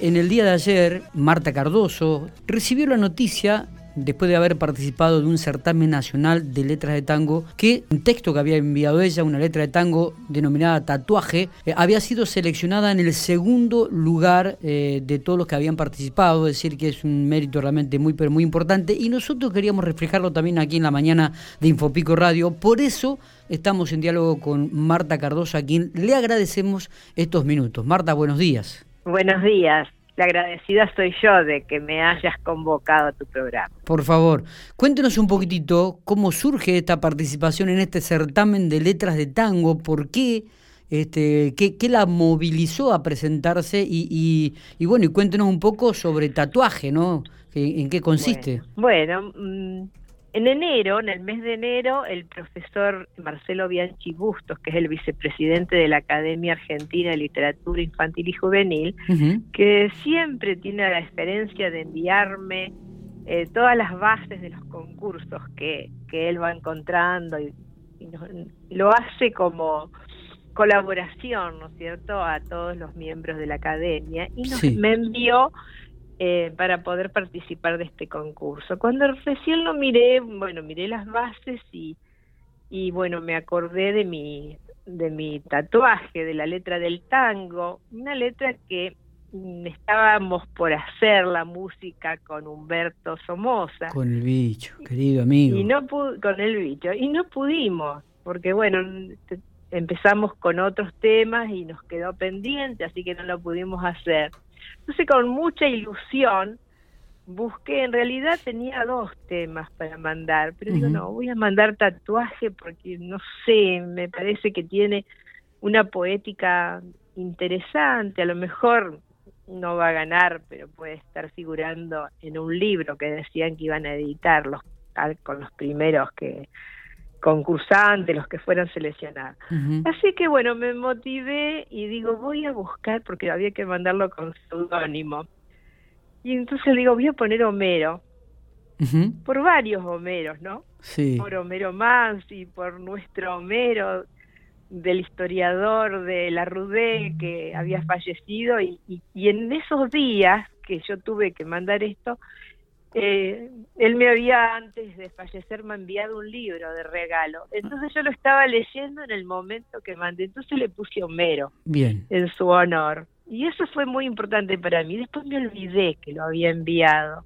En el día de ayer, Marta Cardoso recibió la noticia después de haber participado de un certamen nacional de letras de tango, que un texto que había enviado ella, una letra de tango denominada Tatuaje, eh, había sido seleccionada en el segundo lugar eh, de todos los que habían participado, es decir, que es un mérito realmente muy, pero muy importante, y nosotros queríamos reflejarlo también aquí en la mañana de Infopico Radio, por eso estamos en diálogo con Marta Cardoso, a quien le agradecemos estos minutos. Marta, buenos días. Buenos días. La agradecida soy yo de que me hayas convocado a tu programa. Por favor, cuéntenos un poquitito cómo surge esta participación en este certamen de letras de tango, por qué, este, qué, la movilizó a presentarse y, y, bueno, y cuéntenos un poco sobre tatuaje, ¿no? ¿En qué consiste? Bueno, mm, en enero, en el mes de enero, el profesor Marcelo Bianchi Bustos, que es el vicepresidente de la Academia Argentina de Literatura Infantil y Juvenil, que siempre tiene la experiencia de enviarme eh, todas las bases de los concursos que, que él va encontrando y, lo hace como colaboración, ¿no es cierto?, a todos los miembros de la academia y nos, me envió eh, para poder participar de este concurso. Cuando recién lo miré, bueno, miré las bases y, y bueno, me acordé de mi, de mi tatuaje, de la letra del tango, una letra que estábamos por hacer la música con Humberto Somoza. Con el bicho, querido amigo. Y no con el bicho, y no pudimos, porque bueno, empezamos con otros temas y nos quedó pendiente, así que no lo pudimos hacer. Entonces con mucha ilusión busqué, en realidad tenía dos temas para mandar, pero digo, no, voy a mandar tatuaje porque no sé, me parece que tiene una poética interesante, a lo mejor no va a ganar, pero puede estar figurando en un libro que decían que iban a editarlos con los primeros que concursantes, los que fueran seleccionados. Así que bueno, me motivé y digo, voy a buscar, porque había que mandarlo con seudónimo. Y entonces digo, voy a poner Homero, por varios Homeros, ¿no? Sí. Por Homero y por nuestro Homero, del historiador de la Rudé que había fallecido, y, y en esos días que yo tuve que mandar esto, eh, él me había antes de fallecer me enviado un libro de regalo. Entonces yo lo estaba leyendo en el momento que mandé. Entonces le puse Homero Bien. en su honor. Y eso fue muy importante para mí. Después me olvidé que lo había enviado.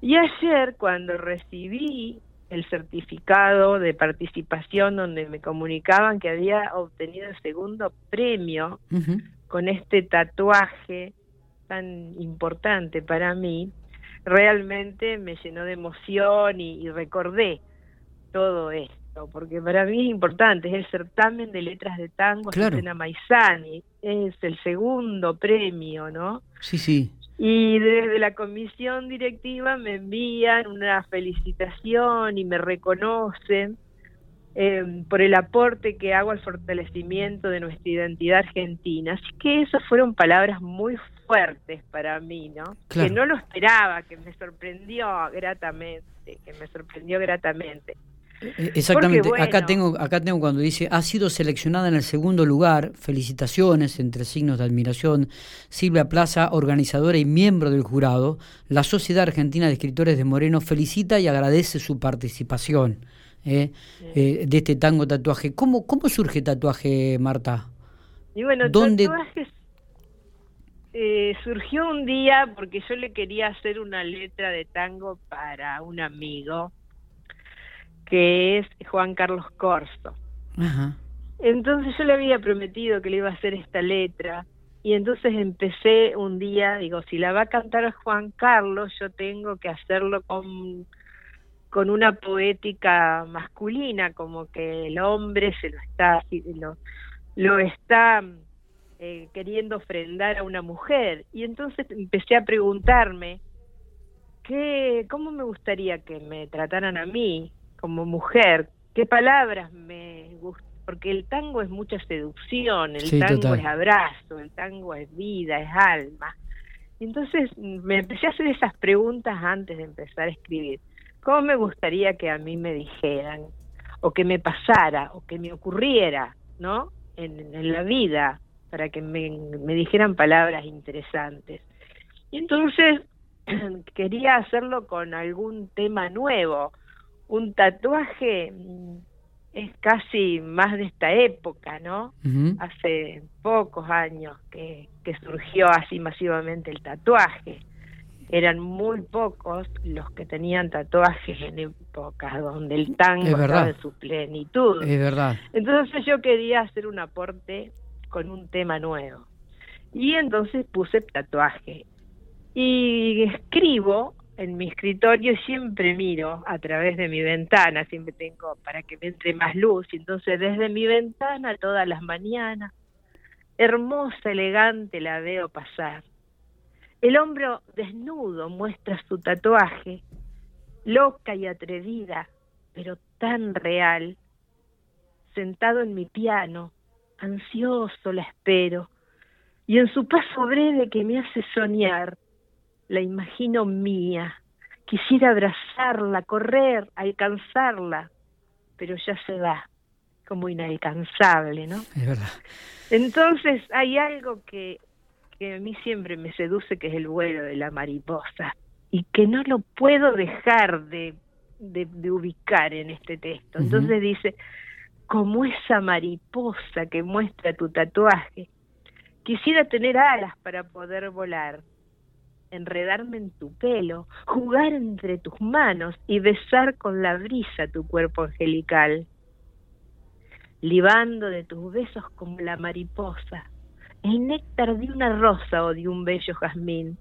Y ayer cuando recibí el certificado de participación donde me comunicaban que había obtenido el segundo premio con este tatuaje tan importante para mí, realmente me llenó de emoción y, recordé todo esto, porque para mí es importante, es el certamen de letras de tango claro. Maizani, es el segundo premio, ¿no? Sí, sí. Y desde la comisión directiva me envían una felicitación y me reconocen eh, por el aporte que hago al fortalecimiento de nuestra identidad argentina. Así que esas fueron palabras muy fuertes para mí, ¿no? Que no lo esperaba, que me sorprendió gratamente, que me sorprendió gratamente. Eh, exactamente, acá tengo acá tengo cuando dice ha sido seleccionada en el segundo lugar, felicitaciones entre signos de admiración, Silvia Plaza, organizadora y miembro del jurado, la Sociedad Argentina de Escritores de Moreno felicita y agradece su participación. ¿eh? Eh, de este tango tatuaje. ¿Cómo, cómo surge tatuaje, Marta? Y bueno, ¿Dónde... tatuaje eh, surgió un día porque yo le quería hacer una letra de tango para un amigo que es Juan Carlos Corso. Entonces yo le había prometido que le iba a hacer esta letra y entonces empecé un día, digo, si la va a cantar Juan Carlos, yo tengo que hacerlo con con una poética masculina, como que el hombre se lo está, lo, lo está eh, queriendo ofrendar a una mujer. Y entonces empecé a preguntarme, ¿qué, ¿cómo me gustaría que me trataran a mí como mujer? ¿Qué palabras me gustan? Porque el tango es mucha seducción, el tango es abrazo, el tango es vida, es alma. Y entonces me empecé a hacer esas preguntas antes de empezar a escribir. ¿Cómo me gustaría que a mí me dijeran, o que me pasara, o que me ocurriera, ¿no? En, la vida, para que me, me dijeran palabras interesantes. Y entonces quería hacerlo con algún tema nuevo. Un tatuaje mm, es casi más de esta época, ¿no? Hace pocos años que, que surgió así masivamente el tatuaje. Eran muy pocos los que tenían tatuajes en épocas donde el tango estaba en su plenitud. Es verdad. Entonces yo quería hacer un aporte con un tema nuevo. Y entonces puse tatuaje. Y escribo en mi escritorio siempre miro a través de mi ventana, siempre tengo para que me entre más luz, y entonces desde mi ventana todas las mañanas, hermosa, elegante, la veo pasar. El hombro desnudo muestra su tatuaje, loca y atrevida, pero tan real. Sentado en mi piano, ansioso la espero, y en su paso breve que me hace soñar, la imagino mía. Quisiera abrazarla, correr, alcanzarla, pero ya se va, como inalcanzable, ¿no? Es verdad. Entonces hay algo que, que a mí siempre me seduce, que es el vuelo de la mariposa, y que no lo puedo dejar de, de, ubicar en este texto. Entonces dice, como esa mariposa que muestra tu tatuaje, quisiera tener alas para poder volar enredarme en tu pelo, jugar entre tus manos y besar con la brisa tu cuerpo angelical, libando de tus besos como la mariposa, el néctar de una rosa o de un bello jazmín.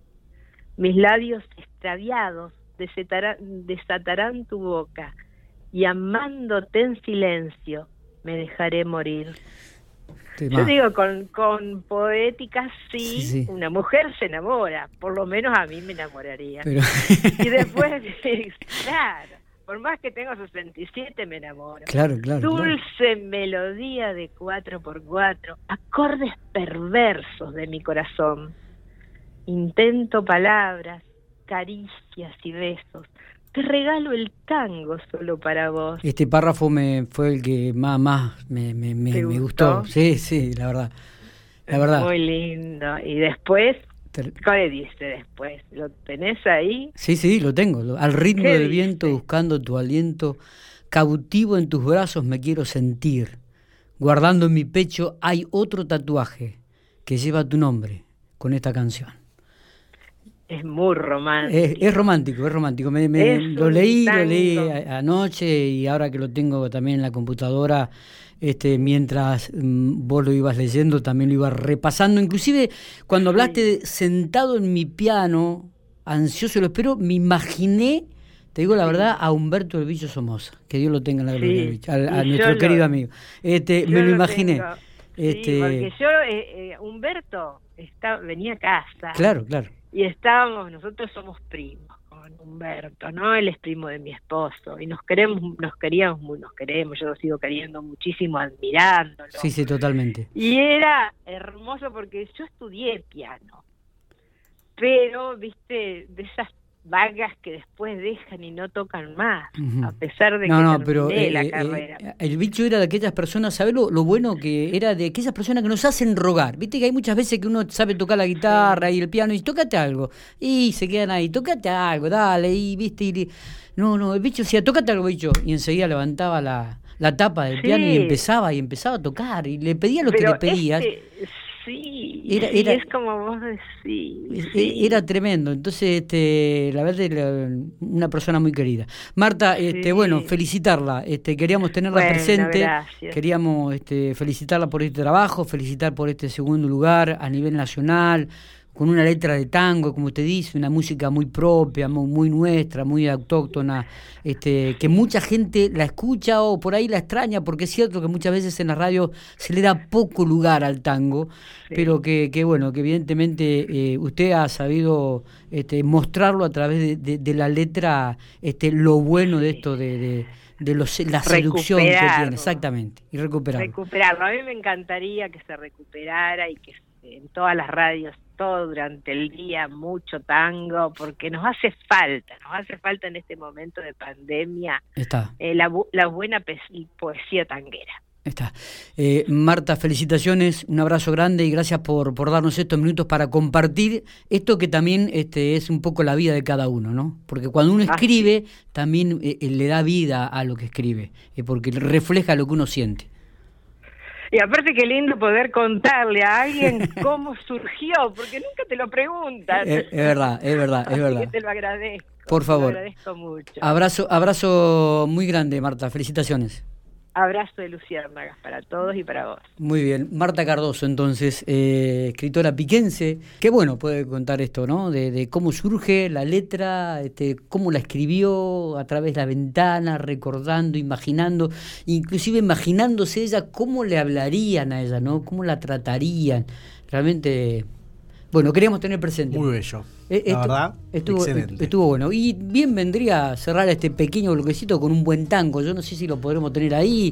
Mis labios extraviados desatarán tu boca y amándote en silencio me dejaré morir. Yo digo, con, con poética sí, una mujer se enamora, por lo menos a mí me enamoraría. Y después, claro, por más que tengo 67 me enamoro. Claro, claro. Dulce melodía de cuatro por cuatro, acordes perversos de mi corazón. Intento palabras, caricias y besos, te regalo el tango solo para vos. Este párrafo me fue el que más, más me, me, me, gustó? Sí, sí, la verdad. La verdad. Muy lindo. Y después, ¿qué dice después? ¿Lo tenés ahí? Sí, sí, lo tengo. Al ritmo del viento, buscando tu aliento, cautivo en tus brazos me quiero sentir. Guardando en mi pecho hay otro tatuaje que lleva tu nombre con esta canción. Es muy romántico. Es, romántico, es romántico. Me, lo leí, lo leí anoche y ahora que lo tengo también en la computadora, este, mientras mm, vos lo ibas leyendo, también lo ibas repasando. Inclusive cuando hablaste sentado en mi piano, ansioso, lo espero, me imaginé, te digo la verdad, a Humberto el Bicho Somoza, que Dios lo tenga en la gloria, a, nuestro querido amigo. Este, me lo, imaginé. Este, porque yo, eh, eh, Humberto, está, venía a casa. Claro, claro y estábamos, nosotros somos primos con Humberto, ¿no? Él es primo de mi esposo y nos queremos, nos queríamos, nos queremos, yo lo sigo queriendo muchísimo, admirándolo. Sí, sí, totalmente. Y era hermoso porque yo estudié piano, pero, viste, de esas vagas que después dejan y no tocan más, a pesar de que no, pero, la eh, eh, carrera. el bicho era de aquellas personas, ¿sabes lo, bueno que era de aquellas personas que nos hacen rogar? Viste que hay muchas veces que uno sabe tocar la guitarra y el piano y tócate algo, y se quedan ahí, tócate algo, dale, y viste, y, no, no, el bicho decía, tócate algo, bicho, y enseguida levantaba la, la tapa del piano y empezaba y empezaba a tocar y le pedía lo que le pedías. Este, Sí, era, es como vos decís. Era tremendo. Entonces, este, la verdad, una persona muy querida. Marta, este, bueno, felicitarla. Este, queríamos tenerla presente. Queríamos este, felicitarla por este trabajo, felicitar por este segundo lugar a nivel nacional con una letra de tango, como usted dice, una música muy propia, muy, nuestra, muy autóctona, este, que mucha gente la escucha o por ahí la extraña, porque es cierto que muchas veces en la radio se le da poco lugar al tango, pero que, que, bueno, que evidentemente eh, usted ha sabido este, mostrarlo a través de, la letra, este, lo bueno de esto de, de los, la seducción que tiene, exactamente, y recuperarlo. Recuperarlo, a mí me encantaría que se recuperara y que en todas las radios todo durante el día mucho tango, porque nos hace falta, nos hace falta en este momento de pandemia Está. Eh, la, la buena poesía tanguera. Está. Eh, Marta, felicitaciones, un abrazo grande y gracias por, por darnos estos minutos para compartir esto que también este, es un poco la vida de cada uno, ¿no? Porque cuando uno escribe, también eh, le da vida a lo que escribe, porque refleja lo que uno siente. Y aparte qué lindo poder contarle a alguien cómo surgió, porque nunca te lo preguntan. Es, verdad, es verdad, es verdad. te lo agradezco. Por favor. Te lo agradezco mucho. Abrazo, abrazo muy grande, Marta. Felicitaciones. Abrazo de Luciérnagas para todos y para vos. Muy bien. Marta Cardoso, entonces, eh, escritora piquense. Qué bueno puede contar esto, ¿no? De, cómo surge la letra, este, cómo la escribió a través de la ventana, recordando, imaginando, inclusive imaginándose ella cómo le hablarían a ella, ¿no? Cómo la tratarían. Realmente bueno, queríamos tener presente. Muy bello. Eh, la verdad, estuvo, excelente. estuvo bueno. Y bien vendría cerrar este pequeño bloquecito con un buen tango. Yo no sé si lo podremos tener ahí.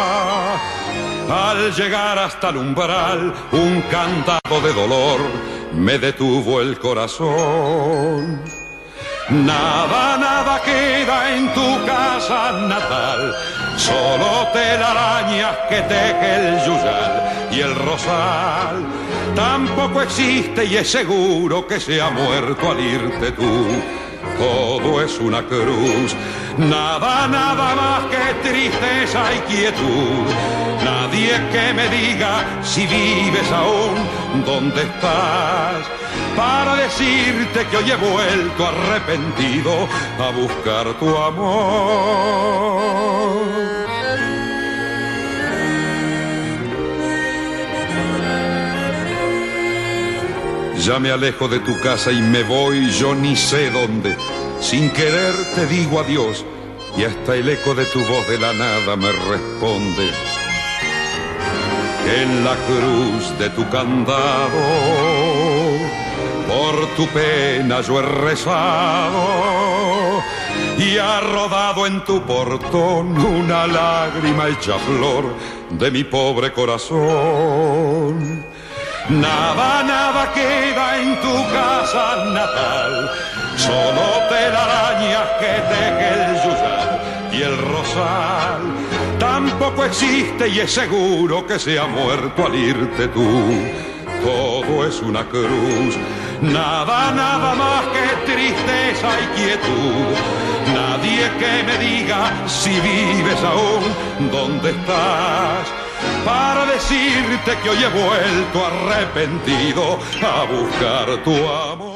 al llegar hasta el umbral, un cantado de dolor me detuvo el corazón. Nada, nada queda en tu casa natal, solo telarañas que teje el yuyal y el rosal. Tampoco existe y es seguro que se ha muerto al irte tú. Todo es una cruz Nada, nada más que tristeza y quietud. Nadie que me diga si vives aún, dónde estás. Para decirte que hoy he vuelto arrepentido a buscar tu amor. Ya me alejo de tu casa y me voy, yo ni sé dónde sin querer te digo adiós y hasta el eco de tu voz de la nada me responde. En la cruz de tu candado, por tu pena yo he rezado y ha rodado en tu portón una lágrima hecha flor de mi pobre corazón. Nada, nada queda en tu casa natal solo telarañas que teje el yuyal y el rosal. Tampoco existe y es seguro que se ha muerto al irte tú. Todo es una cruz, nada, nada más que tristeza y quietud. Nadie que me diga si vives aún, dónde estás para decirte que hoy he vuelto arrepentido a buscar tu amor.